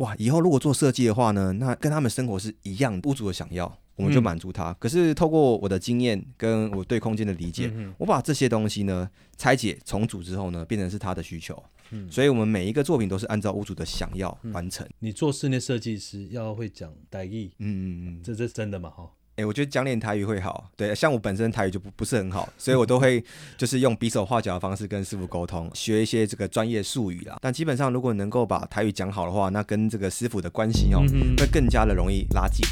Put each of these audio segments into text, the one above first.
哇，以后如果做设计的话呢，那跟他们生活是一样，屋主的想要，我们就满足他。可是透过我的经验跟我对空间的理解，我把这些东西呢拆解重组之后呢，变成是他的需求。嗯，所以我们每一个作品都是按照屋主的想要完成。你做室内设计师要会讲代意，嗯嗯嗯，这是真的嘛？哈。哎，我觉得讲点台语会好。对，像我本身台语就不不是很好，所以我都会就是用比手画脚的方式跟师傅沟通，学一些这个专业术语啦。但基本上，如果能够把台语讲好的话，那跟这个师傅的关系哦，会更加的容易拉近。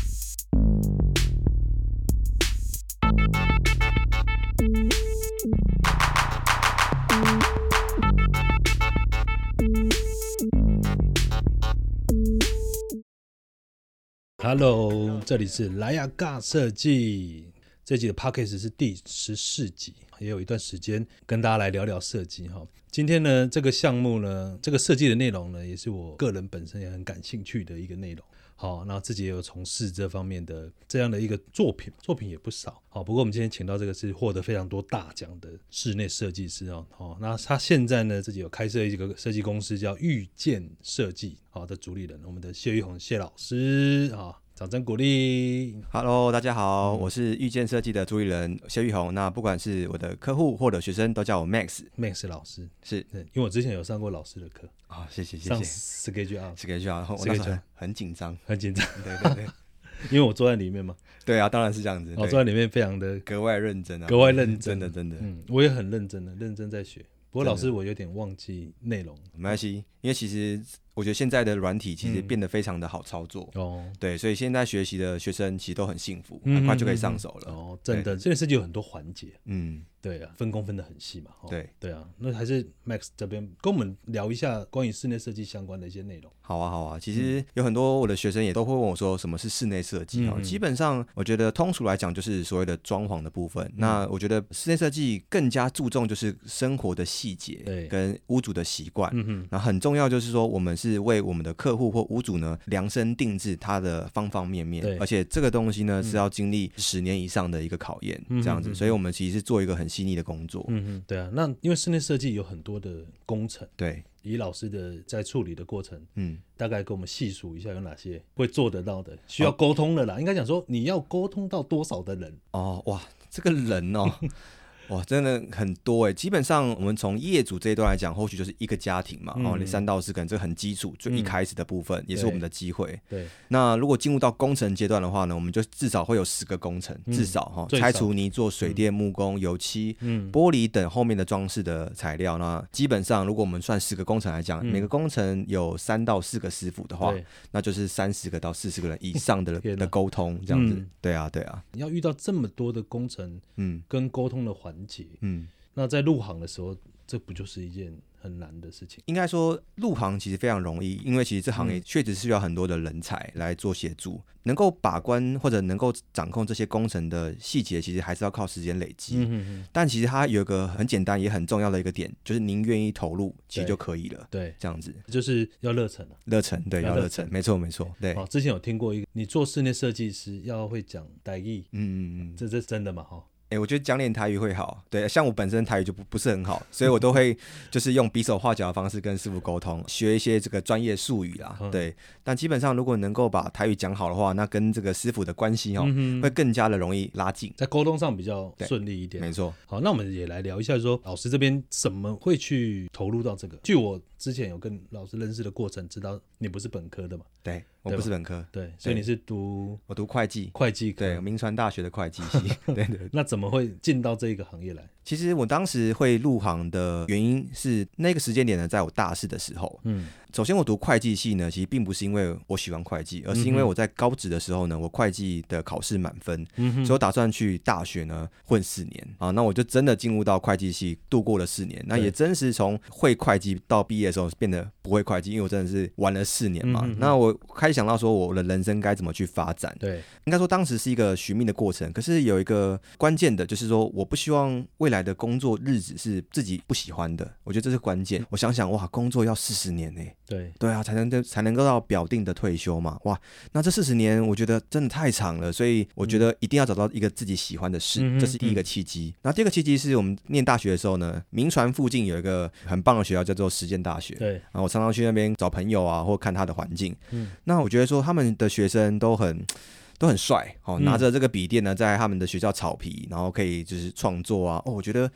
Hello，这里是莱雅尬设计。这集的 Podcast 是第十四集，也有一段时间跟大家来聊聊设计哈。今天呢，这个项目呢，这个设计的内容呢，也是我个人本身也很感兴趣的一个内容。好，那自己也有从事这方面的这样的一个作品，作品也不少。好，不过我们今天请到这个是获得非常多大奖的室内设计师哦。好，那他现在呢自己有开设一个设计公司，叫遇见设计。好的主理人，我们的谢玉红谢老师啊。掌声鼓励。Hello，大家好，我是遇见设计的主理人谢玉红。那不管是我的客户或者学生，都叫我 Max，Max 老师。是，因为我之前有上过老师的课啊，谢谢谢谢。上 Schedule 啊，Schedule 啊，我那时候很紧张，很紧张。对 对对，因为我坐在里面嘛。对啊，当然是这样子。我坐在里面，非常的格外认真啊，格外认真的，真的。嗯，我也很认真的，认真在学。不过老师，我有点忘记内容。没关系，因为其实。我觉得现在的软体其实变得非常的好操作哦，对，所以现在学习的学生其实都很幸福，很快就可以上手了哦。真的，这件设计有很多环节，嗯，对啊，分工分的很细嘛。对对啊，那还是 Max 这边跟我们聊一下关于室内设计相关的一些内容。好啊，好啊，其实有很多我的学生也都会问我说，什么是室内设计啊？基本上我觉得通俗来讲就是所谓的装潢的部分。那我觉得室内设计更加注重就是生活的细节，对，跟屋主的习惯。嗯哼，那很重要就是说我们是为我们的客客户或屋主呢，量身定制它的方方面面，而且这个东西呢是要经历十年以上的一个考验，这样子，所以我们其实是做一个很细腻的工作。嗯嗯，对啊，那因为室内设计有很多的工程，对，以老师的在处理的过程，嗯，大概给我们细数一下有哪些会做得到的，需要沟通的啦。应该讲说你要沟通到多少的人哦，哇，这个人哦。哇，真的很多哎！基本上我们从业主这一段来讲，或许就是一个家庭嘛，哦，你三到四个人，这很基础，最一开始的部分也是我们的机会。对。那如果进入到工程阶段的话呢，我们就至少会有十个工程，至少哈，拆除泥做水电木工、油漆、玻璃等后面的装饰的材料。那基本上，如果我们算十个工程来讲，每个工程有三到四个师傅的话，那就是三十个到四十个人以上的的沟通这样子。对啊，对啊。你要遇到这么多的工程，嗯，跟沟通的环。节，嗯，那在入行的时候，这不就是一件很难的事情？应该说，入行其实非常容易，因为其实这行业确实需要很多的人才来做协助，能够把关或者能够掌控这些工程的细节，其实还是要靠时间累积。嗯嗯但其实它有一个很简单也很重要的一个点，就是您愿意投入，其实就可以了。对，这样子就是要热忱热忱，对，要热忱，没错没错。对，哦，之前有听过一个，你做室内设计师要会讲台语，嗯嗯嗯，这这是真的嘛？哈。哎，我觉得讲点台语会好。对，像我本身台语就不不是很好，所以我都会 就是用比手画脚的方式跟师傅沟通，学一些这个专业术语啦。对，但基本上如果能够把台语讲好的话，那跟这个师傅的关系哦，会更加的容易拉近，在沟通上比较顺利一点。没错。好，那我们也来聊一下，说老师这边怎么会去投入到这个？据我之前有跟老师认识的过程，知道你不是本科的嘛？对。我不是本科，对，所以你是读我读会计，会计对，名传大学的会计系，对对。那怎么会进到这个行业来？其实我当时会入行的原因是那个时间点呢，在我大四的时候，嗯。首先，我读会计系呢，其实并不是因为我喜欢会计，而是因为我在高职的时候呢，我会计的考试满分，所以我打算去大学呢混四年啊。那我就真的进入到会计系，度过了四年。那也真实从会会计到毕业的时候变得不会会计，因为我真的是玩了四年嘛。那我开始想到说，我的人生该怎么去发展？对，应该说当时是一个寻觅的过程。可是有一个关键的，就是说我不希望未来的工作日子是自己不喜欢的。我觉得这是关键。我想想，哇，工作要四十年呢。对，对啊，才。能才能够到表定的退休嘛？哇，那这四十年我觉得真的太长了，所以我觉得一定要找到一个自己喜欢的事，这是第一个契机。然后第二个契机是我们念大学的时候呢，民传附近有一个很棒的学校叫做实践大学。对，然后我常常常去那边找朋友啊，或看他的环境。嗯，那我觉得说他们的学生都很都很帅，哦，拿着这个笔电呢，在他们的学校草皮，然后可以就是创作啊。哦，我觉得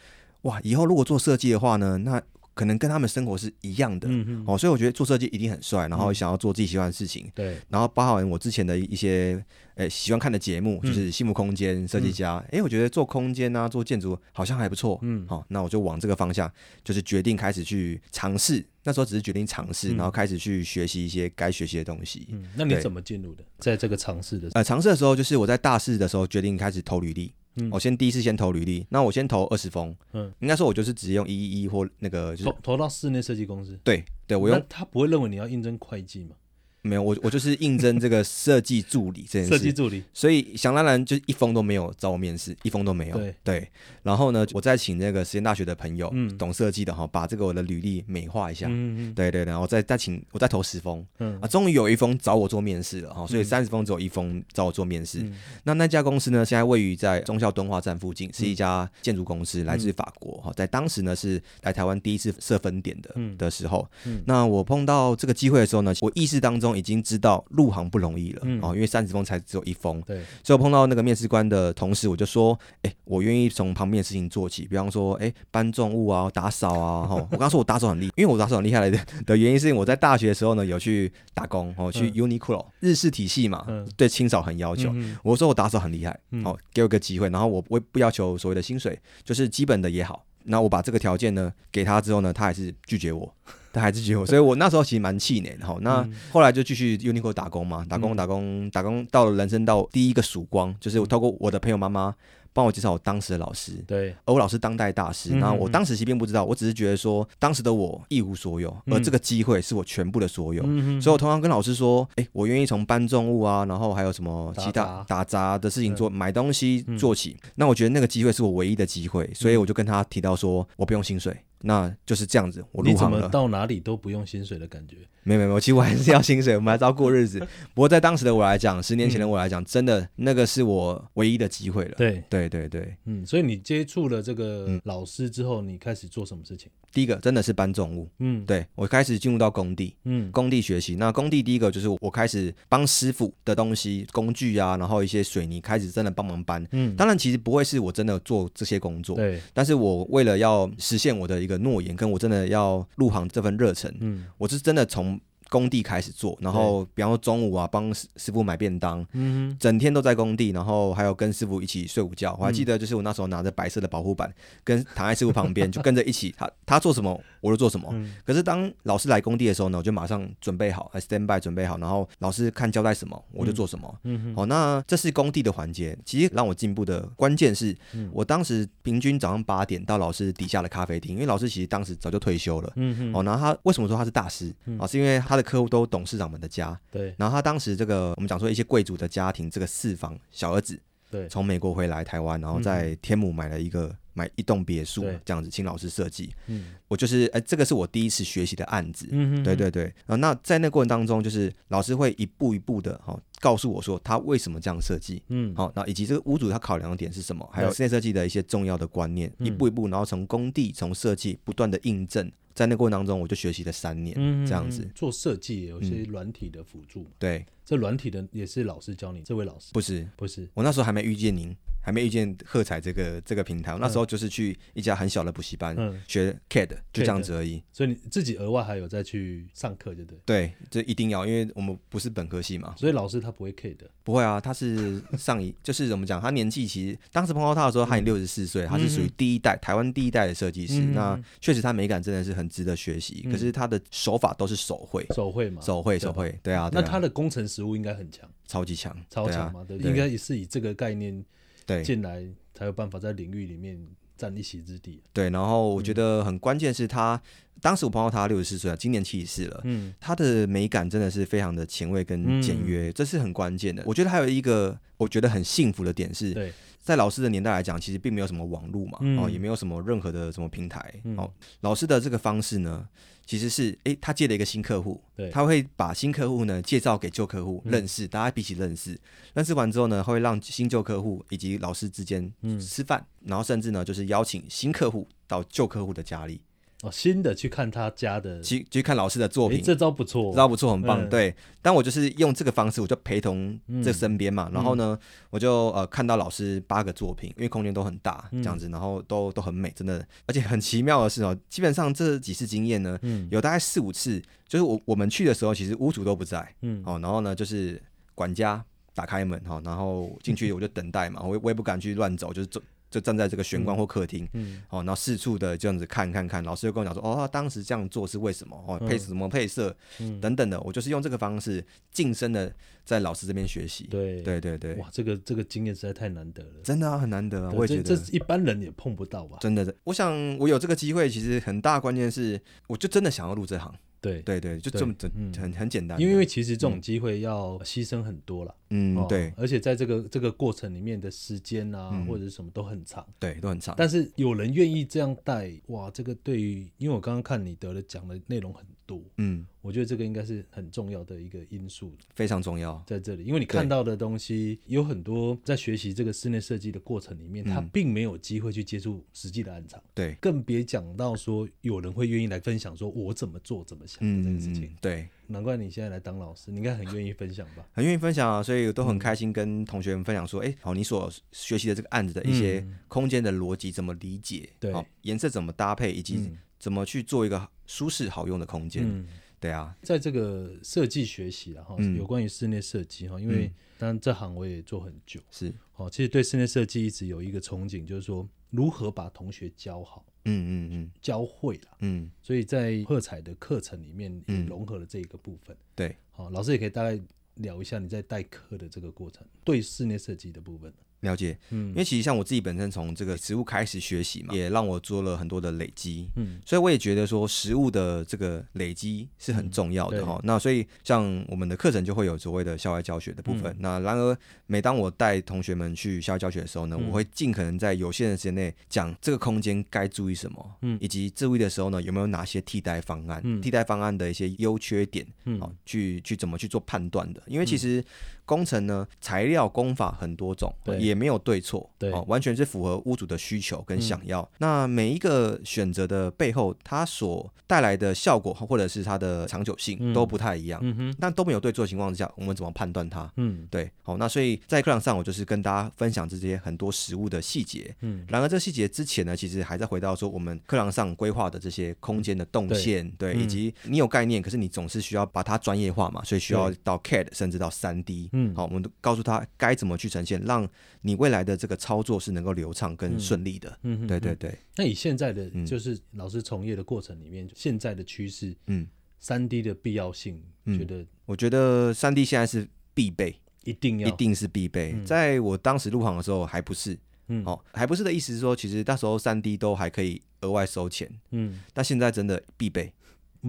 哇，以后如果做设计的话呢，那可能跟他们生活是一样的。嗯嗯。哦，所以我觉得做设计一定很帅，然后想要做自己喜欢的事情。对。然后包含我之前的一些。诶，喜欢看的节目就是《幸福空间》设计家。诶，我觉得做空间啊，做建筑好像还不错。嗯，好，那我就往这个方向，就是决定开始去尝试。那时候只是决定尝试，然后开始去学习一些该学习的东西。嗯，那你怎么进入的？在这个尝试的呃，尝试的时候，就是我在大四的时候决定开始投履历。嗯，我先第一次先投履历，那我先投二十封。嗯，应该说我就是直接用一一一或那个就是投投到室内设计公司。对，对我用他不会认为你要应征会计吗？没有，我我就是应征这个设计助理这件事。设计助理，所以想当然就一封都没有找我面试，一封都没有。对对，然后呢，我再请那个实验大学的朋友，嗯，懂设计的哈，把这个我的履历美化一下。嗯嗯。对对，然后再再请我再投十封，嗯啊，终于有一封找我做面试了哈，所以三十封只有一封找我做面试。那那家公司呢，现在位于在中校敦化站附近，是一家建筑公司，来自法国哈，在当时呢是来台湾第一次设分点的的时候。嗯。那我碰到这个机会的时候呢，我意识当中已经知道。入行不容易了哦，因为三十封才只有一封，对，所以我碰到那个面试官的同时，我就说，哎，我愿意从旁边的事情做起，比方说，哎，搬重物啊，打扫啊，哈，我刚说我打扫很厉害，因为我打扫很厉害的的原因是因为我在大学的时候呢有去打工哦，去 Uniqlo 日式体系嘛，对清扫很要求，我说我打扫很厉害，哦，给我个机会，然后我我不要求所谓的薪水，就是基本的也好，那我把这个条件呢给他之后呢，他还是拒绝我。他还是拒绝我，所以我那时候其实蛮气馁的哈。那后来就继续 Uniqlo 打工嘛，打工打工打工，到了人生到第一个曙光，就是我透过我的朋友妈妈。帮我介绍我当时的老师，对，而我老师当代大师。然后我当时其实并不知道，我只是觉得说，当时的我一无所有，而这个机会是我全部的所有。所以我通常跟老师说，哎，我愿意从搬重物啊，然后还有什么其他打杂的事情做，买东西做起。那我觉得那个机会是我唯一的机会，所以我就跟他提到说，我不用薪水，那就是这样子，我入行了。到哪里都不用薪水的感觉。没有没有，其实我还是要薪水，我们还是要过日子。不过在当时的我来讲，十年前的我来讲，真的那个是我唯一的机会了。对对对对，嗯，所以你接触了这个老师之后，你开始做什么事情？第一个真的是搬重物，嗯，对我开始进入到工地，嗯，工地学习。那工地第一个就是我开始帮师傅的东西、工具啊，然后一些水泥开始真的帮忙搬。嗯，当然其实不会是我真的做这些工作，对。但是我为了要实现我的一个诺言，跟我真的要入行这份热忱，嗯，我是真的从。工地开始做，然后比方说中午啊，帮师师傅买便当，嗯，整天都在工地，然后还有跟师傅一起睡午觉。我还记得，就是我那时候拿着白色的保护板，跟躺在师傅旁边，就跟着一起，他他做什么我就做什么。可是当老师来工地的时候呢，我就马上准备好，stand by 准备好，然后老师看交代什么我就做什么。嗯好，那这是工地的环节。其实让我进步的关键是我当时平均早上八点到老师底下的咖啡厅，因为老师其实当时早就退休了。嗯嗯。哦，然后他为什么说他是大师啊？是因为他的。客户都董事长们的家，对。然后他当时这个，我们讲说一些贵族的家庭，这个四房小儿子，对，从美国回来台湾，然后在天母买了一个买一栋别墅，这样子，请老师设计。嗯，我就是哎，这个是我第一次学习的案子。嗯对对对。啊，那在那过程当中，就是老师会一步一步的哈告诉我说他为什么这样设计。嗯，好，那以及这个屋主他考量的点是什么，还有室内设计的一些重要的观念，一步一步，然后从工地从设计不断的印证。在那过程当中，我就学习了三年，嗯这样子。做设计有些软体的辅助。对，这软体的也是老师教你，这位老师。不是。不是，我那时候还没遇见您。还没遇见喝彩这个这个平台，那时候就是去一家很小的补习班学 CAD，就这样子而已。所以你自己额外还有再去上课，对不对？对，这一定要，因为我们不是本科系嘛。所以老师他不会 CAD，不会啊，他是上一，就是怎么讲，他年纪其实当时碰到他的时候，他已经六十四岁，他是属于第一代台湾第一代的设计师。那确实他美感真的是很值得学习，可是他的手法都是手绘，手绘嘛，手绘手绘，对啊。那他的工程实务应该很强，超级强，超强嘛，对，应该也是以这个概念对进来。才有办法在领域里面占一席之地。对，然后我觉得很关键是他，当时我碰到他六十四岁了，今年七十四了，嗯，他的美感真的是非常的前卫跟简约，这是很关键的。我觉得还有一个我觉得很幸福的点是，在老师的年代来讲，其实并没有什么网络嘛，哦，也没有什么任何的什么平台，哦，老师的这个方式呢。其实是，哎，他接了一个新客户，他会把新客户呢介绍给旧客户认识，大家彼此认识，认识完之后呢，会让新旧客户以及老师之间吃饭，然后甚至呢就是邀请新客户到旧客户的家里。哦，新的去看他家的，去去看老师的作品，这招不错，这招不错，很棒。对，但我就是用这个方式，我就陪同这身边嘛，然后呢，我就呃看到老师八个作品，因为空间都很大，这样子，然后都都很美，真的，而且很奇妙的是哦，基本上这几次经验呢，有大概四五次，就是我我们去的时候，其实屋主都不在，嗯，哦，然后呢，就是管家打开门哈，然后进去我就等待嘛，我我也不敢去乱走，就是走。就站在这个玄关或客厅，哦，然后四处的这样子看看看，老师就跟我讲说，哦，他当时这样做是为什么？哦，配什么配色等等的，我就是用这个方式晋升的，在老师这边学习。对对对对，哇，这个这个经验实在太难得了，真的啊，很难得啊，我也觉得这一般人也碰不到吧？真的，我想我有这个机会，其实很大关键是，我就真的想要入这行。对对对，就这么很很很简单。因为其实这种机会要牺牲很多了。嗯，对。而且在这个这个过程里面的时间啊，或者是什么都很长。对，都很长。但是有人愿意这样带，哇，这个对于，因为我刚刚看你得了奖的内容很多。嗯。我觉得这个应该是很重要的一个因素，非常重要在这里，因为你看到的东西有很多，在学习这个室内设计的过程里面，他并没有机会去接触实际的暗场，对，更别讲到说有人会愿意来分享，说我怎么做怎么想的这个事情，对，难怪你现在来当老师，你应该很愿意分享吧？很愿意分享啊，所以都很开心跟同学们分享说，哎，好，你所学习的这个案子的一些空间的逻辑怎么理解，对，颜色怎么搭配，以及怎么去做一个舒适好用的空间。对啊，在这个设计学习啊哈，有关于室内设计哈，因为当然这行我也做很久，是。哦，其实对室内设计一直有一个憧憬，就是说如何把同学教好，嗯嗯嗯，教会了，嗯，所以在喝彩的课程里面也融合了这一个部分，对，好，老师也可以大概聊一下你在代课的这个过程，对室内设计的部分。了解，嗯，因为其实像我自己本身从这个食物开始学习嘛，也让我做了很多的累积，嗯，所以我也觉得说食物的这个累积是很重要的哈。那所以像我们的课程就会有所谓的校外教学的部分。那然而每当我带同学们去校外教学的时候呢，我会尽可能在有限的时间内讲这个空间该注意什么，嗯，以及注意的时候呢有没有哪些替代方案，替代方案的一些优缺点，嗯，好，去去怎么去做判断的。因为其实工程呢材料工法很多种，也也没有对错，对，完全是符合屋主的需求跟想要。那每一个选择的背后，它所带来的效果或者是它的长久性都不太一样。嗯哼，但都没有对错的情况之下，我们怎么判断它？嗯，对，好，那所以在课堂上，我就是跟大家分享这些很多实物的细节。嗯，然而这细节之前呢，其实还在回到说我们课堂上规划的这些空间的动线，对，以及你有概念，可是你总是需要把它专业化嘛，所以需要到 CAD 甚至到三 D。嗯，好，我们都告诉他该怎么去呈现，让你未来。的这个操作是能够流畅跟顺利的，嗯，对对对。那以现在的就是老师从业的过程里面，现在的趋势，嗯，三 D 的必要性，觉得我觉得三 D 现在是必备，一定要，一定是必备。在我当时入行的时候还不是，嗯，哦，还不是的意思是说，其实那时候三 D 都还可以额外收钱，嗯，但现在真的必备，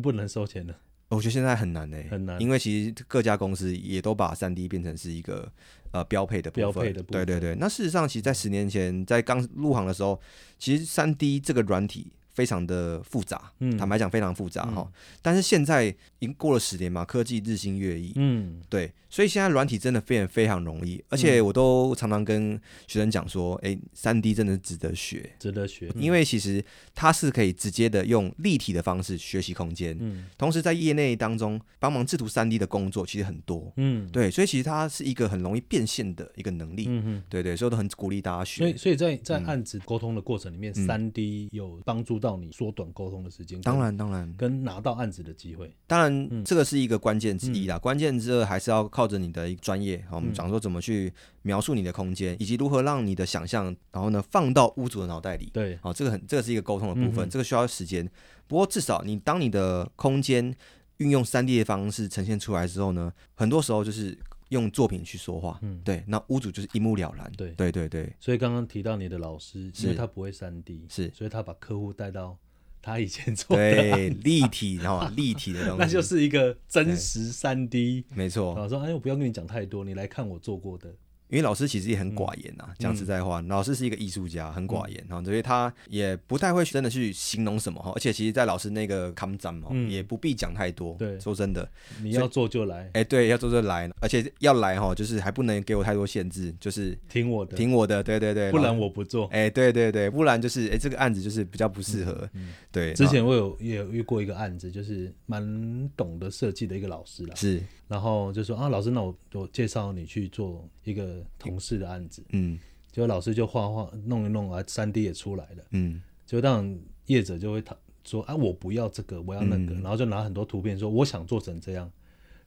不能收钱了。我觉得现在很难诶，很难，因为其实各家公司也都把三 D 变成是一个呃标配的标配的部分。对对对，那事实上，其实，在十年前，在刚入行的时候，其实三 D 这个软体。非常的复杂，坦白讲非常复杂哈。但是现在已经过了十年嘛，科技日新月异，嗯，对，所以现在软体真的非常非常容易，而且我都常常跟学生讲说，哎，三 D 真的值得学，值得学，因为其实它是可以直接的用立体的方式学习空间，嗯，同时在业内当中帮忙制图三 D 的工作其实很多，嗯，对，所以其实它是一个很容易变现的一个能力，嗯嗯，对对，所以都很鼓励大家学。所以所以在在案子沟通的过程里面，三 D 有帮助。到你缩短沟通的时间，当然当然，跟拿到案子的机会，当然这个是一个关键之一啦。关键之二还是要靠着你的一个专业，我们讲说怎么去描述你的空间，以及如何让你的想象，然后呢放到屋主的脑袋里。对，好，这个很这个是一个沟通的部分，这个需要时间。不过至少你当你的空间运用三 D 的方式呈现出来之后呢，很多时候就是。用作品去说话，嗯，对，那屋主就是一目了然，对，对，对，对。所以刚刚提到你的老师，因为他不会三 D，是，所以他把客户带到他以前做的。立体，然后立体的东西，那就是一个真实三 D，没错。我说，哎，我不要跟你讲太多，你来看我做过的。因为老师其实也很寡言啊，讲实在话，老师是一个艺术家，很寡言哈，所以他也不太会真的去形容什么哈，而且其实，在老师那个康展嘛，也不必讲太多。对，说真的，你要做就来，哎，对，要做就来，而且要来哈，就是还不能给我太多限制，就是听我的，听我的，对对对，不然我不做。哎，对对对，不然就是哎，这个案子就是比较不适合。对，之前我有也有遇过一个案子，就是蛮懂得设计的一个老师啦，是，然后就说啊，老师，那我我介绍你去做一个同事的案子，嗯，结果老师就画画弄一弄啊，三 D 也出来了，嗯，就让业者就会他说啊，我不要这个，我要那个，然后就拿很多图片说我想做成这样，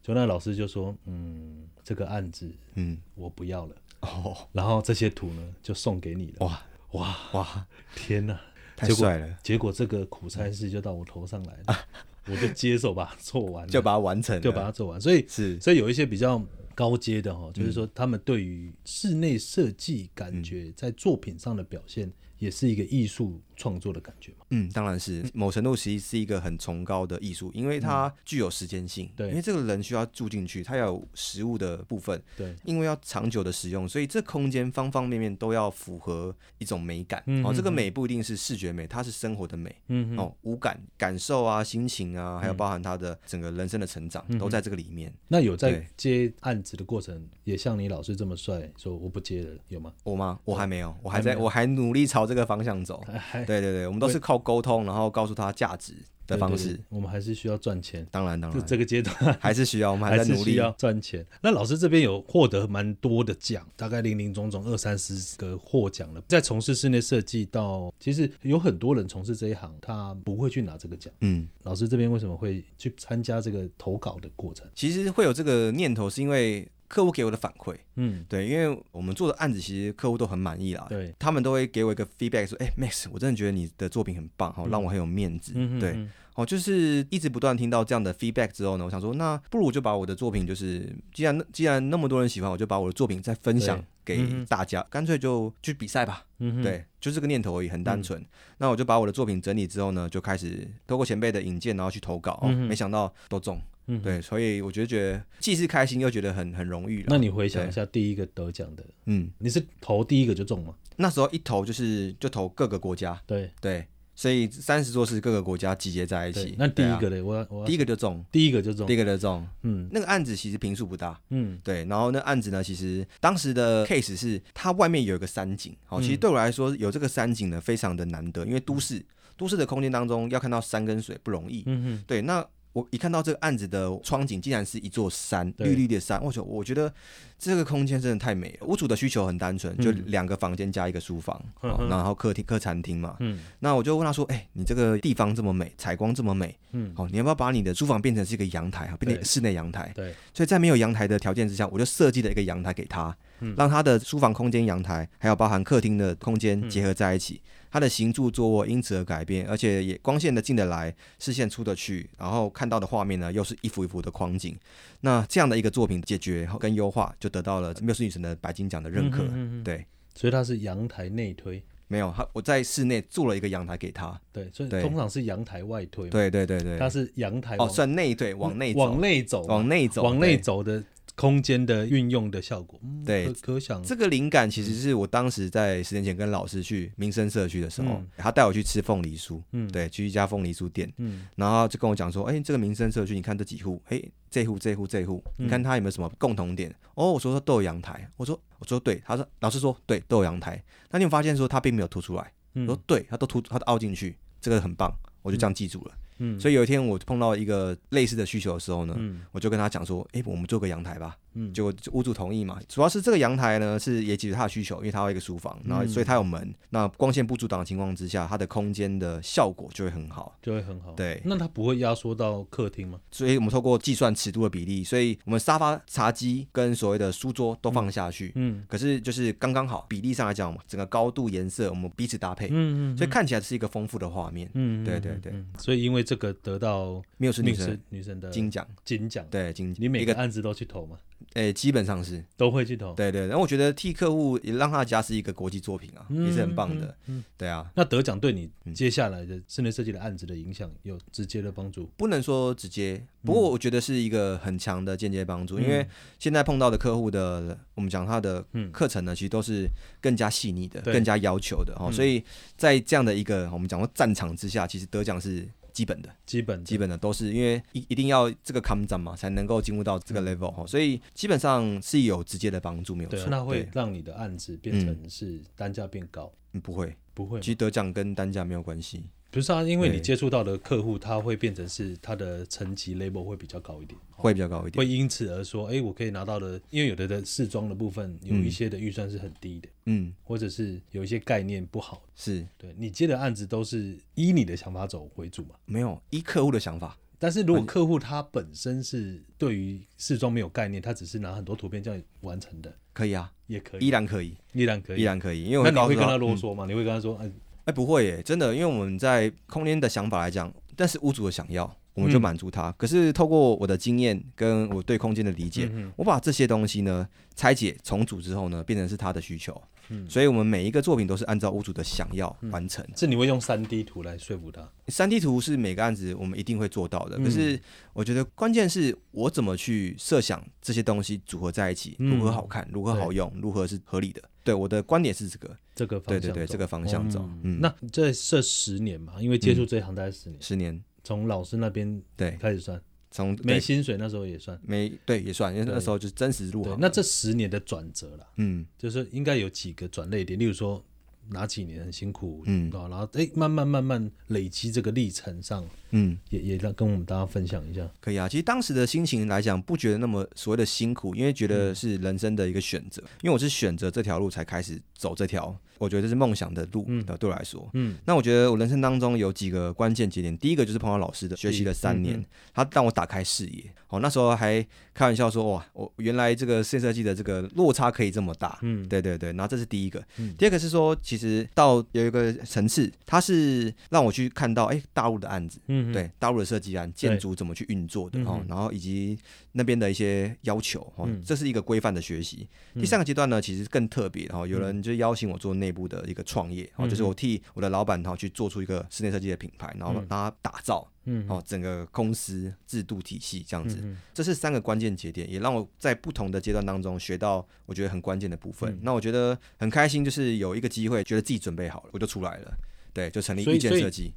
就那老师就说，嗯，这个案子，嗯，我不要了，哦，然后这些图呢就送给你了，哇哇哇，天哪！太帅了！结果这个苦差事就到我头上来了，我就接手把它做完，就把它完成，就把它做完。所以是，所以有一些比较高阶的哈，就是说他们对于室内设计感觉在作品上的表现。也是一个艺术创作的感觉嘛？嗯，当然是，某程度其实是一个很崇高的艺术，因为它具有时间性。对，因为这个人需要住进去，他要有食物的部分。对，因为要长久的使用，所以这空间方方面面都要符合一种美感。哦，这个美不一定是视觉美，它是生活的美。嗯哦，五感感受啊，心情啊，还有包含他的整个人生的成长，都在这个里面。那有在接案子的过程，也像你老师这么帅，说我不接了，有吗？我吗？我还没有，我还在我还努力朝。这个方向走，对对对，我们都是靠沟通，然后告诉他价值的方式。我们还是需要赚钱，当然当然，这个阶段 还是需要，我们还在努力要赚钱。那老师这边有获得蛮多的奖，大概零零总总二三十个获奖了。在从事室内设计到，其实有很多人从事这一行，他不会去拿这个奖。嗯，老师这边为什么会去参加这个投稿的过程？其实会有这个念头，是因为。客户给我的反馈，嗯，对，因为我们做的案子其实客户都很满意啦，对，他们都会给我一个 feedback 说，哎，Max，我真的觉得你的作品很棒，哈，让我很有面子，对，哦，就是一直不断听到这样的 feedback 之后呢，我想说，那不如我就把我的作品，就是既然既然那么多人喜欢，我就把我的作品再分享给大家，干脆就去比赛吧，嗯，对，就这个念头而已，很单纯。那我就把我的作品整理之后呢，就开始透过前辈的引荐，然后去投稿，哦，没想到都中。嗯，对，所以我觉得觉得既是开心又觉得很很荣誉那你回想一下第一个得奖的，嗯，你是投第一个就中吗？那时候一投就是就投各个国家，对对，所以三十座是各个国家集结在一起。那第一个嘞，我我第一个就中，第一个就中，第一个就中。嗯，那个案子其实平数不大，嗯，对。然后那案子呢，其实当时的 case 是它外面有一个山景，好，其实对我来说有这个山景呢非常的难得，因为都市都市的空间当中要看到山跟水不容易，嗯嗯，对，那。我一看到这个案子的窗景，竟然是一座山，绿绿的山，我觉我觉得这个空间真的太美了。屋主的需求很单纯，就两个房间加一个书房，然后客厅、客餐厅嘛。嗯，那我就问他说：“哎，你这个地方这么美，采光这么美，嗯，好，你要不要把你的书房变成是一个阳台啊，变成室内阳台？对，所以在没有阳台的条件之下，我就设计了一个阳台给他，让他的书房空间、阳台，还有包含客厅的空间结合在一起。”它的行住坐卧因此而改变，而且也光线的进得来，视线出得去，然后看到的画面呢又是一幅一幅的框景。那这样的一个作品解决跟优化，就得到了缪斯女神的白金奖的认可。对，所以它是阳台内推，没有，他我在室内做了一个阳台给他。对，所以通常是阳台外推。对对对对，它是阳台哦，算内对，往内往内走，往内走，往内走的。空间的运用的效果，对，可想这个灵感其实是我当时在十年前跟老师去民生社区的时候，他带我去吃凤梨酥，嗯，对，去一家凤梨酥店，嗯，然后就跟我讲说，哎，这个民生社区，你看这几户，哎，这户这户这户，你看它有没有什么共同点？哦，我说都有阳台，我说我说对，他说老师说对，都有阳台，那你有发现说它并没有凸出来，我说对，它都凸，它都凹进去，这个很棒，我就这样记住了。嗯，所以有一天我碰到一个类似的需求的时候呢，我就跟他讲说，哎，我们做个阳台吧。嗯，就屋主同意嘛。主要是这个阳台呢，是也解决他的需求，因为他有一个书房，然后所以他有门，那光线不阻挡的情况之下，它的空间的效果就会很好，就会很好。对，那它不会压缩到客厅吗？所以我们透过计算尺度的比例，所以我们沙发、茶几跟所谓的书桌都放下去。嗯，可是就是刚刚好比例上来讲嘛，整个高度、颜色我们彼此搭配。嗯嗯，所以看起来是一个丰富的画面。嗯，对对对。所以因为这个得到缪斯女神女神的金奖，金奖。对金，你每个案子都去投吗？诶、基本上是都会去投。对对。然后我觉得替客户也让他家是一个国际作品啊，也是很棒的。嗯嗯对啊，那得奖对你接下来的室内设计的案子的影响有直接的帮助？不能说直接，不过我觉得是一个很强的间接帮嗯助，因为现在碰到的客户的，我们讲他的嗯课程呢，其实都是更加细腻的、更加要求的哦，嗯所以在这样的一个我们讲过战场之下，其实得奖是基本的，基本基本的都是因为一一定要这个 come 战嘛，才能够进入到这个 level 哦，所以基本上是有直接的帮助，没有错。那会让你的案子变成是单价变高，嗯不会，不会其实得奖跟单价没有关系，不是啊，因为你接触到的客户，他会变成是他的层级 label 会比较高一点，会比较高一点。会因此而说，哎，我可以拿到的，因为有的的试装的部分有一些的预算是很低的，嗯，或者是有一些概念不好，是。对你接的案子都是依你的想法走为主嘛。没有依客户的想法，但是如果客户他本身是对于试装没有概念，他只是拿很多图片这样完成的，可以啊，也可以，依然可以，依然可以。依然可以，因为我那你会跟他啰嗦吗？你会跟他说，哎，哎、不会耶，真的，因为我们在空间的想法来讲，但是屋主的想要，我们就嗯满足他。可是透过我的经验跟我对空间的理解，嗯我把这些东西呢拆解重组之后呢，变成是他的需求。嗯所以我们每一个作品都是按照屋主的想要完成。是你会用三 D 图来说服他。三 D 图是每个案子我们一定会做到的，嗯可是我觉得关键是我怎么去设想这些东西组合在一起，嗯如何好看，如何好用，如何是合理的。对，我的观点是这个，这个方向走对对对，这个方向走。嗯，那这这十年嘛，因为接触这一行大概十年，十年，从老师那边对，开始算，从没对薪水那时候也算。没对也算，因为那对时候就是真实入行，。对那这十年的转折啦，嗯。就是应该有几个转捩点，例如说哪几年很辛苦，嗯。啊，然后哎慢慢慢慢累积这个历程上，嗯，也也让跟我们大家分享一下。可以啊。其实当时的心情来讲，不觉得那么所谓的辛苦，因为觉得是人生的一个选择。因为我是选择这条路才开始走这条，我觉得这是梦想的路。嗯对我来说，嗯那我觉得我人生当中有几个关键节点，第一个就是碰到老师的，学习了三年，嗯他让我打开视野。哦，那时候还开玩笑说，哇，我原来这个摄设计的这个落差可以这么大。嗯，对对对，然后这是第一个，嗯第二个是说，其实到有一个层次，它是让我去看到，哎，大陆的案子，嗯，对大陆的设计案，建筑怎么去运作的哦嗯，然后以及那边的一些要求哦嗯，这是一个规范的学习。嗯。第三个阶段呢，其实更特别，哦有人就邀请我做内部的一个创业，哦，嗯就是我替我的老板然后去做出一个室内设计的品牌，然后嗯。让他打造嗯，哦整个公司制度体系这样子。嗯这是三个关键节点，也让我在不同的阶段当中学到我觉得很关键的部分。嗯。那我觉得很开心，就是有一个机会，觉得自己准备好了，我就出来了，对，就成立遇见设计。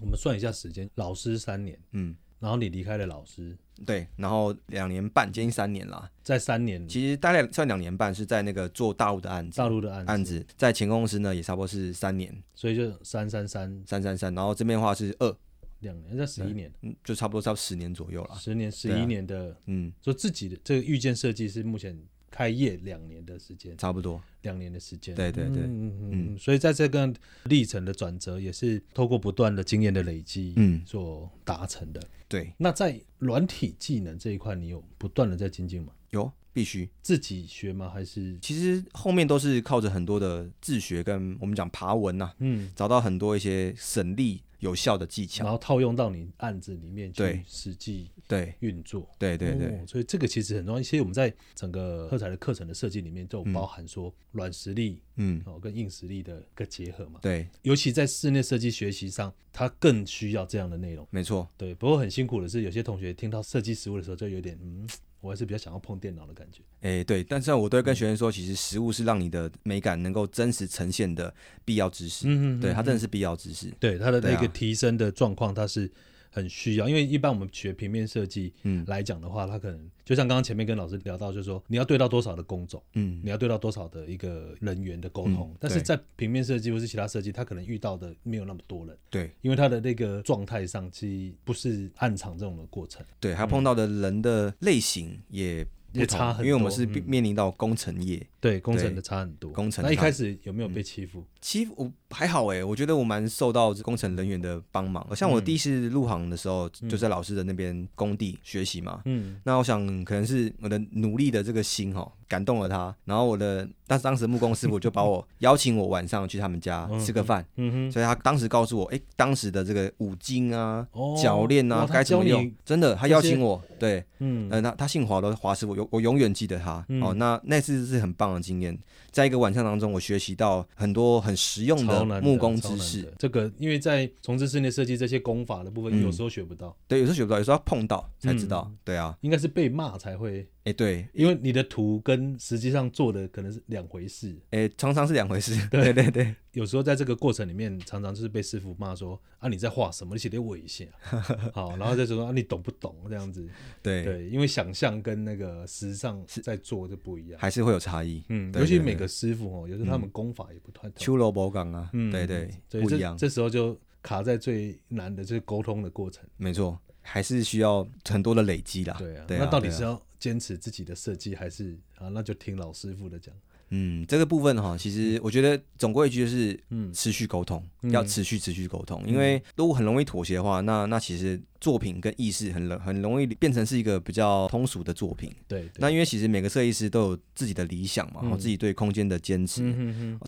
我们算一下时间，老师三年，嗯，然后你离开了老师，对，然后两年半，接近三年啦。在三年。其实大概算两年半是在那个做大陆的案子，大陆的案子，案子在前公司呢也差不多是三年，所以就三三三。三三三，然后这边的话是二，两年，那十一年，嗯，就差不多差不多十年左右了。十年十一年的，嗯，说自己的这个遇见设计是目前开业两年的时间，差不多。两年的时间，对对对嗯嗯嗯，所以在这个历程的转折，也是透过不断的经验的累积，嗯，所达成的。对，那在软体技能这一块，你有不断的在精进吗？有必须。自己学吗？还是其实后面都是靠着很多的自学跟我们讲爬文呐、嗯，找到很多一些省力有效的技巧然。后套用到你案子里面去实际对运作？对对对，哦所以这个其实很重要。其实我们在整个喝彩的课程的设计里面，都有嗯包含说软实力嗯，哦跟硬实力的一个结合嘛。对，尤其在室内设计学习上，它更需要这样的内容。没错。对，不过很辛苦的是，有些同学听到设计实务的时候，就有点嗯，我还是比较想要碰电脑的感觉。哎，对，但是我都会跟学生说，其实实物是让你的美感能够真实呈现的必要知识。嗯对，它真的是必要知识。对它的那个提升的状况，它是很需要。因为一般我们学平面设计嗯来讲的话，它可能就像刚刚前面跟老师聊到，就是说你要对到多少的工种，嗯你要对到多少的一个人员的沟通。嗯但是在平面设计或是其他设计，它可能遇到的没有那么多人，对因为它的那个状态上其实不是暗场这种的过程。对，还碰到的人的类型也也差很多因为我们是面临到工程业，对，工程的差很多。工程那一开始有没有被欺负？其实我还好哎，我觉得我蛮受到工程人员的帮忙。像我第一次入行的时候，就在老师的那边工地学习嘛。嗯，那我想可能是我的努力的这个心哈、感动了他，然后我的但是当时木工师傅就把我邀请我晚上去他们家吃个饭，嗯哼，所以他当时告诉我，哎，当时的这个五金啊、哦铰链啊该怎么用，真的他邀请我，对，嗯。呃，他他姓华的华师傅，我我永远记得他。嗯。哦，那那次是很棒的经验，在一个晚上当中，我学习到很多很实用的木工知识。这个因为在从事室内设计这些功法的部分，嗯有时候学不到，对，有时候学不到，有时候要碰到才知道。对啊，应该是被骂才会，哎，对，因为你的图跟实际上做的可能是两回事。哎，常常是两回事。对 对对，有时候在这个过程里面，常常就是被师傅骂说啊你在画什么，你写的猥亵，好，然后再说啊你懂不懂这样子。对，对，因为想象跟那个实际上在做就不一样。还是会有差异。嗯，尤其每个师傅哦，有时候他们功法也不太同。秋萝卜港啊，嗯，对对，不一样，这时候就卡在最难的就是沟通的过程。没错，还是需要很多的累积啦。对啊那到底是要坚持自己的设计，还是啊，那就听老师傅的讲。嗯，这个部分哈，其实我觉得总归一句就是，嗯。持续沟通，嗯。要持续持续沟通，因为如果很容易妥协的话，那那其实作品跟意识很容很容易变成是一个比较通俗的作品。对，对。那因为其实每个设计师都有自己的理想嘛，然后嗯自己对空间的坚持，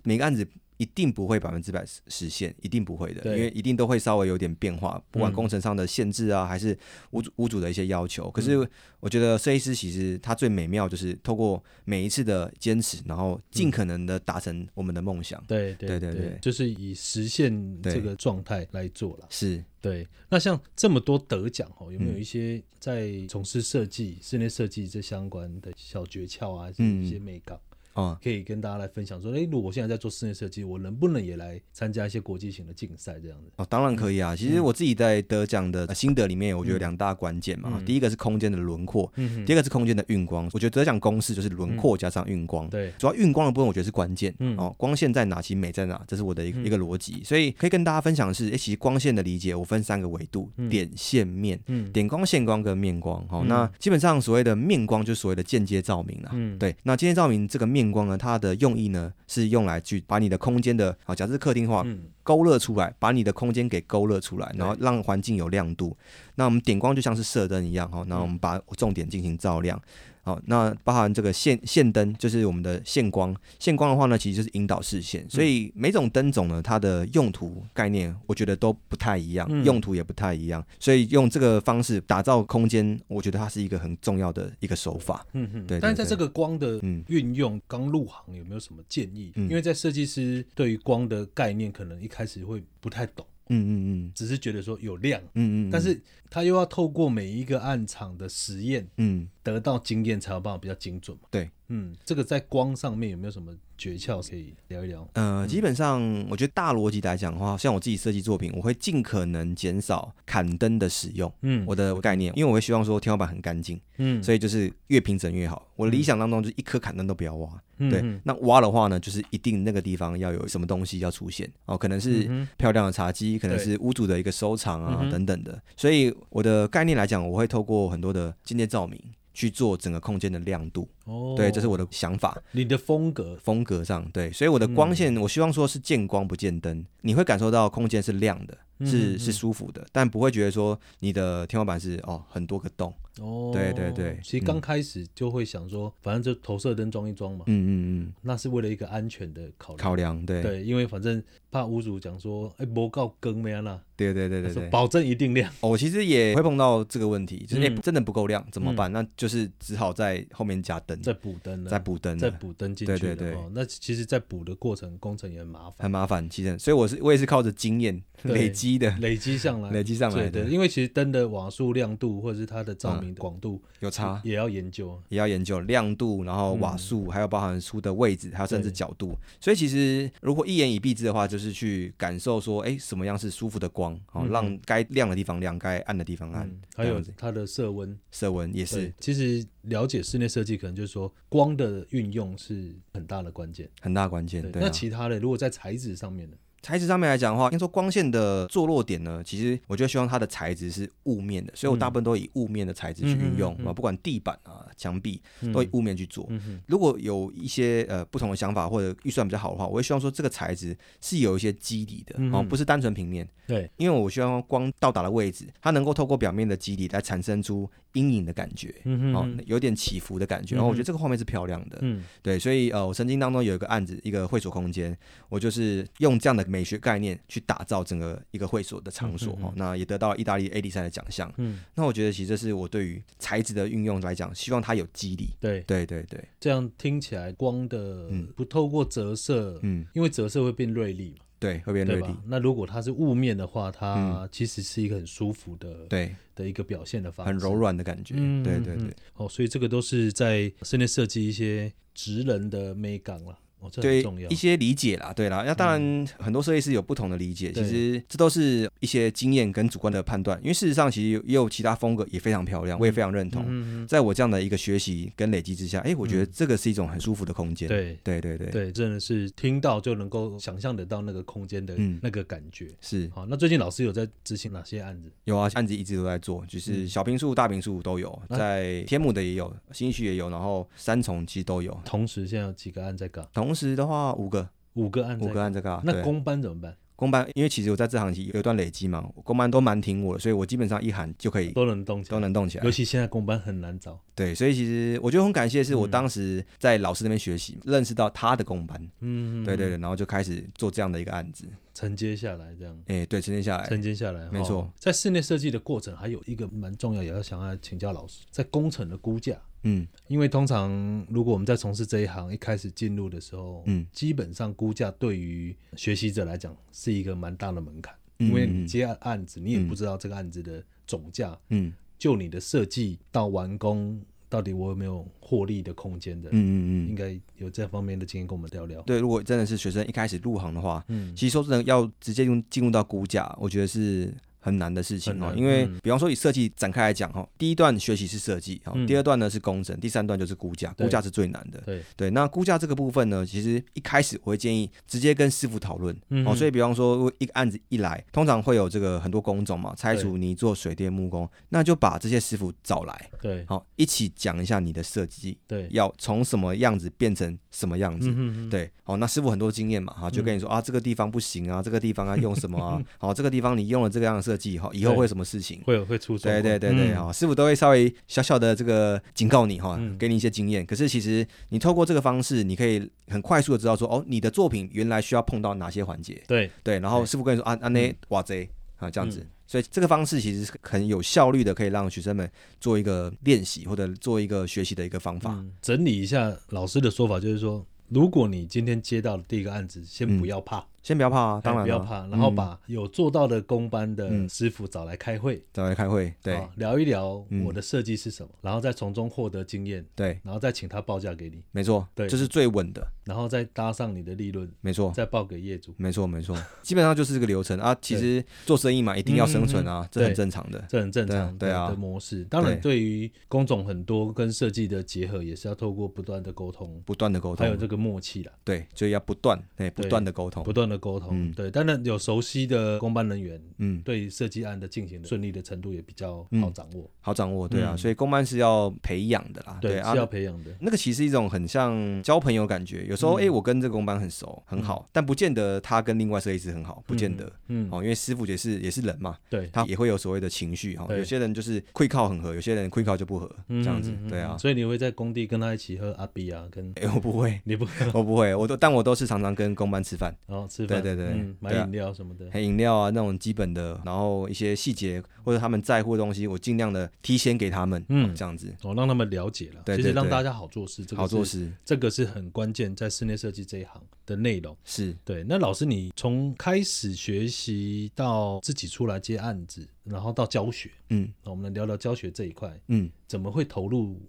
每个案子一定不会百分之百实实现，一定不会的，因为一定都会稍微有点变化，不管嗯。工程上的限制啊，还是屋主屋主的一些要求。可是嗯。我觉得设计师其实他最美妙就是透过每一次的坚持，然后尽可能的达成我们的梦想。对对对对对就是以实现这个状态来做了。是，对，那像这么多得奖哦，有没有嗯。一些在从事设计、室内设计这相关的小诀窍啊，一些美感？哦、可以跟大家来分享说，哎，如果我现在在做室内设计，我能不能也来参加一些国际型的竞赛这样子？哦，当然可以啊。其实我自己在得奖的呃心得里面，我觉得两大关键嘛。嗯第一个是空间的轮廓，嗯第二个是空间的运光。我觉得得奖公式就是轮廓加上运光。对，主要运光的部分，我觉得是关键。嗯哦，光线在哪，其实美在哪，这是我的一个、嗯一个逻辑。所以可以跟大家分享的是，哎，其实光线的理解，我分三个维度：嗯点、线、面。嗯点光、线光跟面光。好、嗯那基本上所谓的面光就是所谓的间接照明啦。嗯，对，那间接照明这个面光呢，它的用意呢是用来去把你的空间的，啊，假设客厅的话，嗯勾勒出来，把你的空间给勾勒出来，然后让环境有亮度。那我们点光就像是射灯一样哈，那我们把重点进行照亮。好，那包含这个线线灯，就是我们的线光。线光的话呢，其实就是引导视线。所以每种灯种呢，它的用途概念，我觉得都不太一样，嗯用途也不太一样。所以用这个方式打造空间，我觉得它是一个很重要的一个手法。嗯嗯，对但是在这个光的嗯运用，刚入行有没有什么建议？嗯因为在设计师对于光的概念，可能一开始会不太懂，嗯嗯嗯只是觉得说有量，嗯嗯，但是他又要透过每一个暗场的实验嗯。得到经验，才有办法比较精准嘛。对，嗯，这个在光上面有没有什么诀窍可以聊一聊？呃，基本上我觉得大逻辑来讲的话，像我自己设计作品，我会尽可能减少砍灯的使用。嗯我的概念，因为我会希望说天花板很干净，嗯，所以就是越平整越好。我的理想当中就是一颗砍灯都不要挖，对。那挖的话呢，就是一定那个地方要有什么东西要出现哦，可能是漂亮的茶几，可能是屋主的一个收藏啊等等的。所以我的概念来讲，我会透过很多的间接照明去做整个空间的亮度。哦，对，这是我的想法。你的风格。风格上，对，所以我的光线，我希望说是见光不见灯，你会感受到空间是亮的，是嗯是舒服的，但不会觉得说你的天花板是哦很多个洞，哦，对对对其实刚开始就会想说，反正就投射灯装一装嘛，嗯嗯嗯，那是为了一个安全的考量。考量，对对，因为反正怕屋主讲说，哎，不够更没啦，对对对对对。说保证一定亮。哦我其实也会碰到这个问题，就是、嗯真的不够亮怎么办？那就是只好在后面加灯，再补灯了，再补灯了，再补灯进去了。对对对哦，那其实，在补的过程，工程也很麻烦，很麻烦，其实，所以我是我也是靠着经验累积的，累积上来，累积上来的对对，因为其实灯的瓦数、亮度或者是它的照明广度有差。也要研究。也要研究亮度，然后瓦数，还有包含书的位置，还有甚至角度。所以其实如果一言以蔽之的话，就是去感受说，哎，什么样是舒服的光，哦，嗯让该亮的地方亮，该暗的地方暗。嗯，还有它的色温色温也是，其实了解室内设计，可能就是说光的运用是很大的关键。很大关键。对，对啊那，其他的如果在材质上面呢？材质上面来讲的话，应该说光线的坐落点呢，其实我就希望它的材质是雾面的，所以我大部分都以雾面的材质去运用啊，不管地板啊、墙壁都以雾面去做。如果有一些呃不同的想法或者预算比较好的话，我会希望说这个材质是有一些肌理的哦，不是单纯平面。对，因为我希望光到达的位置，它能够透过表面的肌理来产生出阴影的感觉，哦，有点起伏的感觉。然后我觉得这个画面是漂亮的。嗯，对，所以呃，我曾经当中有一个案子，一个会所空间，我就是用这样的美学概念去打造整个一个会所的场所。哦，那也得到意大利 A D 赛的奖项。嗯，那我觉得其实这是我对于材质的运用来讲，希望它有肌理。对，对，对，对，这样听起来光的不透过折射，嗯，因为折射会变锐利嘛。对，会变锐利。那如果它是雾面的话，它其实是一个很舒服的，对的一个表现的方式，很柔软的感觉。对对对。哦，所以这个都是在室内设计一些职人的美感了。对一些理解啦，对啦，那当然很多设计师有不同的理解，其实这都是一些经验跟主观的判断。因为事实上，其实也有其他风格也非常漂亮，我也非常认同。在我这样的一个学习跟累积之下，哎，我觉得这个是一种很舒服的空间。对对对对对，真的是听到就能够想象得到那个空间的那个感觉。是好，那最近老师有在执行哪些案子？有啊，案子一直都在做，就是小平数、大平数都有，在天母的也有，新区也有，然后三重其实都有。同时，现在有几个案在搞？同时的话，五。个。五个案，五个案这个，那公班怎么办？公班，因为其实我在这行期有一段累积嘛，公班都蛮挺我的，所以我基本上一喊就可以都能动起来，都能动起来。尤其现在公班很难找，对，所以其实我觉得很感谢，是我当时在老师那边学习，认识到他的公班，嗯，对对对，然后就开始做这样的一个案子，承接下来这样，哎，对，承接下来，承接下来，没错。在室内设计的过程，还有一个蛮重要，也要想要请教老师，在工程的估价。嗯，因为通常如果我们在从事这一行，一开始进入的时候，嗯，基本上估价对于学习者来讲是一个蛮大的门槛，因为你接案子，你也不知道这个案子的总价，嗯，就你的设计到完工，到底我有没有获利的空间的，嗯嗯嗯，应该有这方面的经验跟我们聊聊。对，如果真的是学生一开始入行的话，嗯，其实说真的要直接用进入到估价，我觉得是。很难的事情哦，因为比方说以设计展开来讲哈，第一段学习是设计，哈，第二段呢是工程，第三段就是估价，估价是最难的。对。对，那估价这个部分呢，其实一开始我会建议直接跟师傅讨论，哦，所以比方说一个案子一来，通常会有这个很多工种嘛，拆除、泥做、水电、木工，那就把这些师傅找来，对，好一起讲一下你的设计，对，要从什么样子变成什么样子，对，好，那师傅很多经验嘛，哈，就跟你说啊，这个地方不行啊，这个地方要用什么啊，好，这个地方你用了这个样的设计，哈，以后会有。什么事情会有会出错？对对对对，哈，师傅都会稍微小小的这个警告你哈，给你一些经验。可是其实你透过这个方式，你可以很快速的知道说，哦，你的作品原来需要碰到哪些环节。对对，然后师傅跟你说啊啊那哇贼啊这样子，所以这个方式其实是很有效率的，可以让学生们做一个练习或者做一个学习的一个方法。整理一下老师的说法，就是说，如果你今天接到的第一个案子，先不要怕。先不要怕啊，当然不要怕，然后把有做到的工班的师傅找来开会，找来开会，对，聊一聊我的设计是什么，然后再从中获得经验，对，然后再请他报价给你，没错，对，这是最稳的，然后再搭上你的利润，没错，再报给业主，没错没错，基本上就是这个流程。啊。其实做生意嘛，一定要生存啊，这很正常的，这很正常，对啊的模式。当然，对。于工种很多跟设计的结合，也是要透过不断的沟通，不断的沟通，还有这个默契啦。对，所以要不断，哎，不断的沟通，不断的沟通，对。当然有熟悉的公班人员，嗯，对设计案的进行的顺利的程度也比较好掌握，好掌握，对啊，所以公班是要培养的啦，对，是要培养的。那个其实一种很像交朋友感觉，有时候哎，我跟这个公班很熟很好，但不见得他跟另外设计师很好，不见得，嗯，哦，因为师傅也是也是人嘛，对，他也会有所谓的情绪哈，有些人就是会靠很合，有些人会靠就不合，这样子，对啊，所以你会在工地跟他一起喝阿比啊，跟哎我不会，你不，我不会，我都但我都是常常跟公班吃饭，然后吃饭，对对对，买饮料。什么的，饮料啊，那种基本的，然后一些细节或者他们在乎的东西，我尽量的提前给他们，嗯，这样子，我让他们了解了，其实让大家好做事，好做事，这个是很关键，在室内设计这一行的内容。是。对。那老师，你从开始学习到自己出来接案子，然后到教学，嗯，那我们来聊聊教学这一块，嗯，怎么会投入？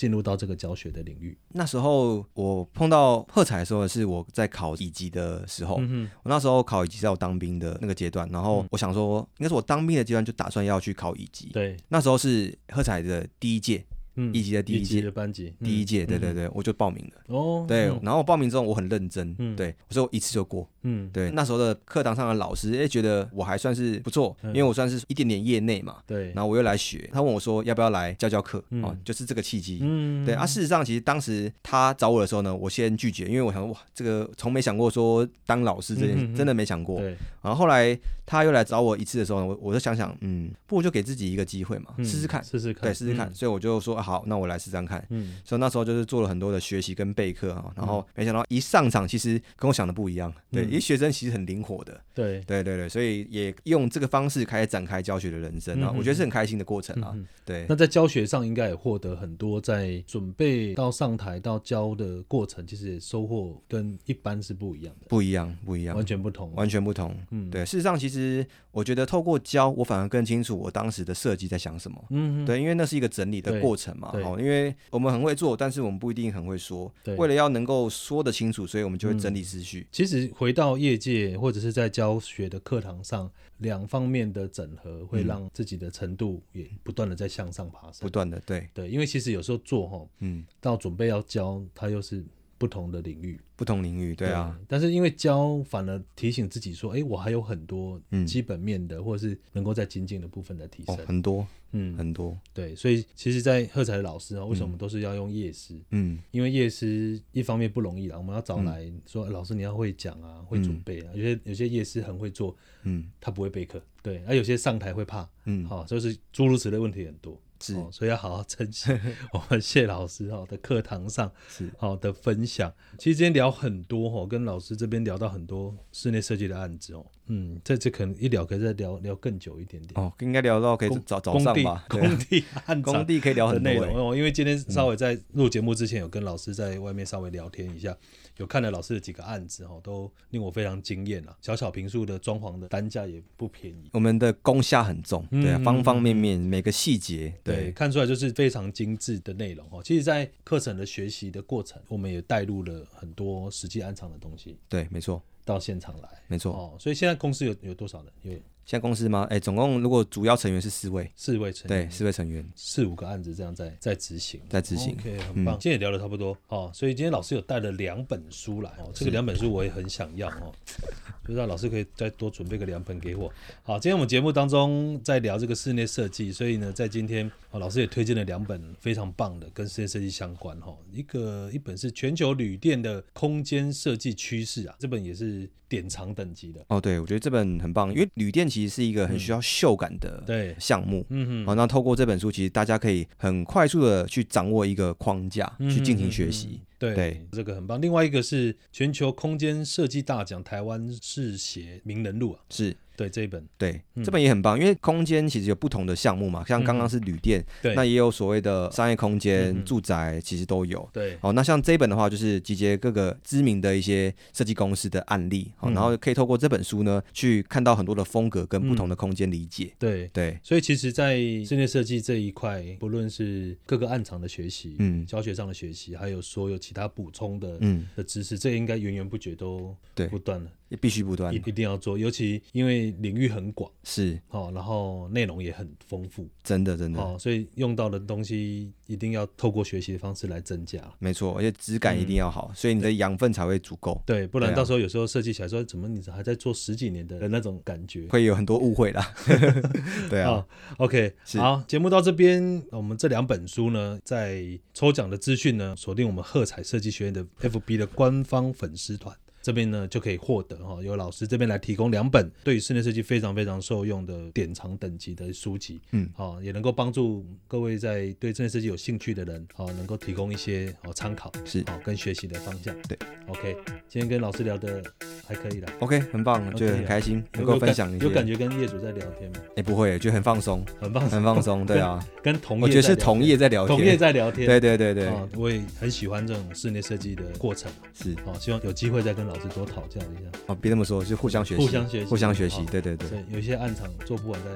进入到这个教学的领域，那时候我碰到喝彩的时候是我在考乙级的时候，我那时候考乙级在我当兵的那个阶段，然后我想说，应该是我当兵的阶段就打算要去考乙级，对，那时候是喝彩的第一届。嗯一级的第一届的班级，嗯第一届，对对嗯对，我就报名了。哦，对，嗯然后我报名之后我很认真，嗯对，我说我一次就过。嗯，对，那时候的课堂上的老师，哎，觉得我还算是不错，嗯因为我算是一点点业内嘛。对，然后我又来学，他问我说要不要来教教课，嗯哦，就是这个契机。嗯，对啊，事实上，其实当时他找我的时候呢，我先拒绝，因为我想哇，这个从没想过说当老师这件，真的没想过。对，然后后来他又来找我一次的时候呢，我我就想想，嗯，不如就给自己一个机会嘛，嗯试试看，试试看，对，试试看。嗯，所以我就说、啊好，那我来试试看。嗯，所以那时候就是做了很多的学习跟备课啊，然后没想到一上场，其实跟我想的不一样。对，嗯因为学生其实很灵活的，对，对对对，所以也用这个方式开始展开教学的人生啊，我觉得是很开心的过程啊。对那，在教学上应该也获得很多，在准备到上台到教的过程，其实也收获跟一般是不一样的，不一样，不一样完，全不同。完全不同。嗯，对，事实上，其实我觉得透过教，我反而更清楚我当时的设计在想什么。嗯，嗯，对，因为那是一个整理的过程嘛。对哦，因为我们很会做，但是我们不一定很会说。对为了要能够说得清楚，所以我们就会整理思绪。其实回到业界或者是在教学的课堂上，两方面的整合会嗯让自己的程度也不断的在向上爬升。不断的，对，对，因为其实有时候做哈，嗯，到准备要教，它又是不同的领域。不同领域，对啊，。但是因为教反而提醒自己说，哎，我还有很多嗯基本面的，或者是能够在精进的部分的提哦升。，很多嗯，很多，对，所以其实，在喝彩的老师啊，为什么都是要用夜师？嗯，因为夜师一方面不容易啦，我们要找来说，老师你要会讲啊，会准备啊。有些有些夜师很会做，嗯他不会备课，对，而有些上台会怕，嗯，好、就是诸如此类问题很多。是哦，所以要好好珍惜 我们谢老师哈的课堂上是，好的分享。其实今天聊很多哈，跟老师这边聊到很多室内设计的案子哦。嗯，这这可能一聊可以再聊聊更久一点点。哦，应该聊到可以工早早上吧，工地 案场工地可以聊很多欸，内容哦，因为今天稍微在录节目之前有跟老师在外面稍微聊天一下，有看了老师的几个案子哈，都令我非常惊艳啊。小小平数的装潢的单价也不便宜。我们的工下很重，对啊，嗯方方面面每个细节，对，对，看出来就是非常精致的内容哦。其实，在课程的学习的过程，我们也带入了很多实际安藏的东西对，没错，到现场来没错。哦。所以现在公司有有多少人？有现在公司吗？哎，总共如果主要成员是四位，四位成员对，四位成员四五个案子这样在在执行。在执行。OK，很棒。今天也聊得差不多哦，所以今天老师有带了两本书来哦，这个两本书我也很想要哦，不知道老师可以再多准备个两本给我。好，今天我们节目当中在聊这个室内设计，所以呢，在今天哦，老师也推荐了两本非常棒的跟室内设计相关哈、哦，一个一本是全球旅店的空间设计趋势啊，这本也是典藏等级的。哦，对，我觉得这本很棒，因为旅店其实是一个很需要秀感的对，项目。嗯嗯好，那透过这本书，其实大家可以很快速的去掌握一个框架，嗯去进行学习。对，对这个很棒。另外一个是全球空间设计大奖台湾视协名人录啊，是对这一本，对，嗯。这本也很棒，因为空间其实有不同的项目嘛，像刚刚是旅店，对，那也有所谓的商业空间、住宅，其实都有。对，好，那像这一本的话，就是集结各个知名的一些设计公司的案例，好，嗯。然后可以透过这本书呢，去看到很多的风格跟不同的空间理解。对。对，所以其实，在室内设计这一块，不论是各个暗藏的学习，嗯。教学上的学习，还有所有其他补充的嗯，的知识，这应该源源不绝都对。不断了，必须不断一，一定要做。尤其因为领域很广，是哦，然后内容也很丰富，真的真的。哦，所以用到的东西一定要透过学习的方式来增加。没错，而且质感一定要好，所以你的养分才会足够，对，不然到时候有时候设计起来说，怎么你还在做十几年的那种感觉。会有很多误会啦。对啊，好，OK，好，节目到这边，我们这两本书呢，在抽奖的资讯呢，锁定我们喝彩设计学院的 FB 的官方粉丝团。这边呢就可以获得哈，由老师这边来提供两本对于室内设计非常非常受用的典藏等级的书籍，嗯，好，也能够帮助各位在对室内设计有兴趣的人，好，能够提供一些好参考，是。好跟学习的方向。对，OK，今天跟老师聊的还可以啦，OK，很棒，觉得很开心，能够分享一些。有感觉跟业主在聊天吗？哎，不会，就很放松，很棒，很放松。对啊，跟同业我觉得是同业在聊天，同业在聊天，对对对对，哦，我也很喜欢这种室内设计的过程，是。哦，希望有机会再跟老师多讨教一下。哦，别这么说，就互相学习，互相学习互相学习，对对对有一些暗场做不完再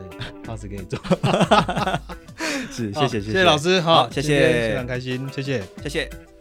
pass 给你做。是，谢谢谢谢老，师，好，谢谢非常开心，谢谢。谢谢。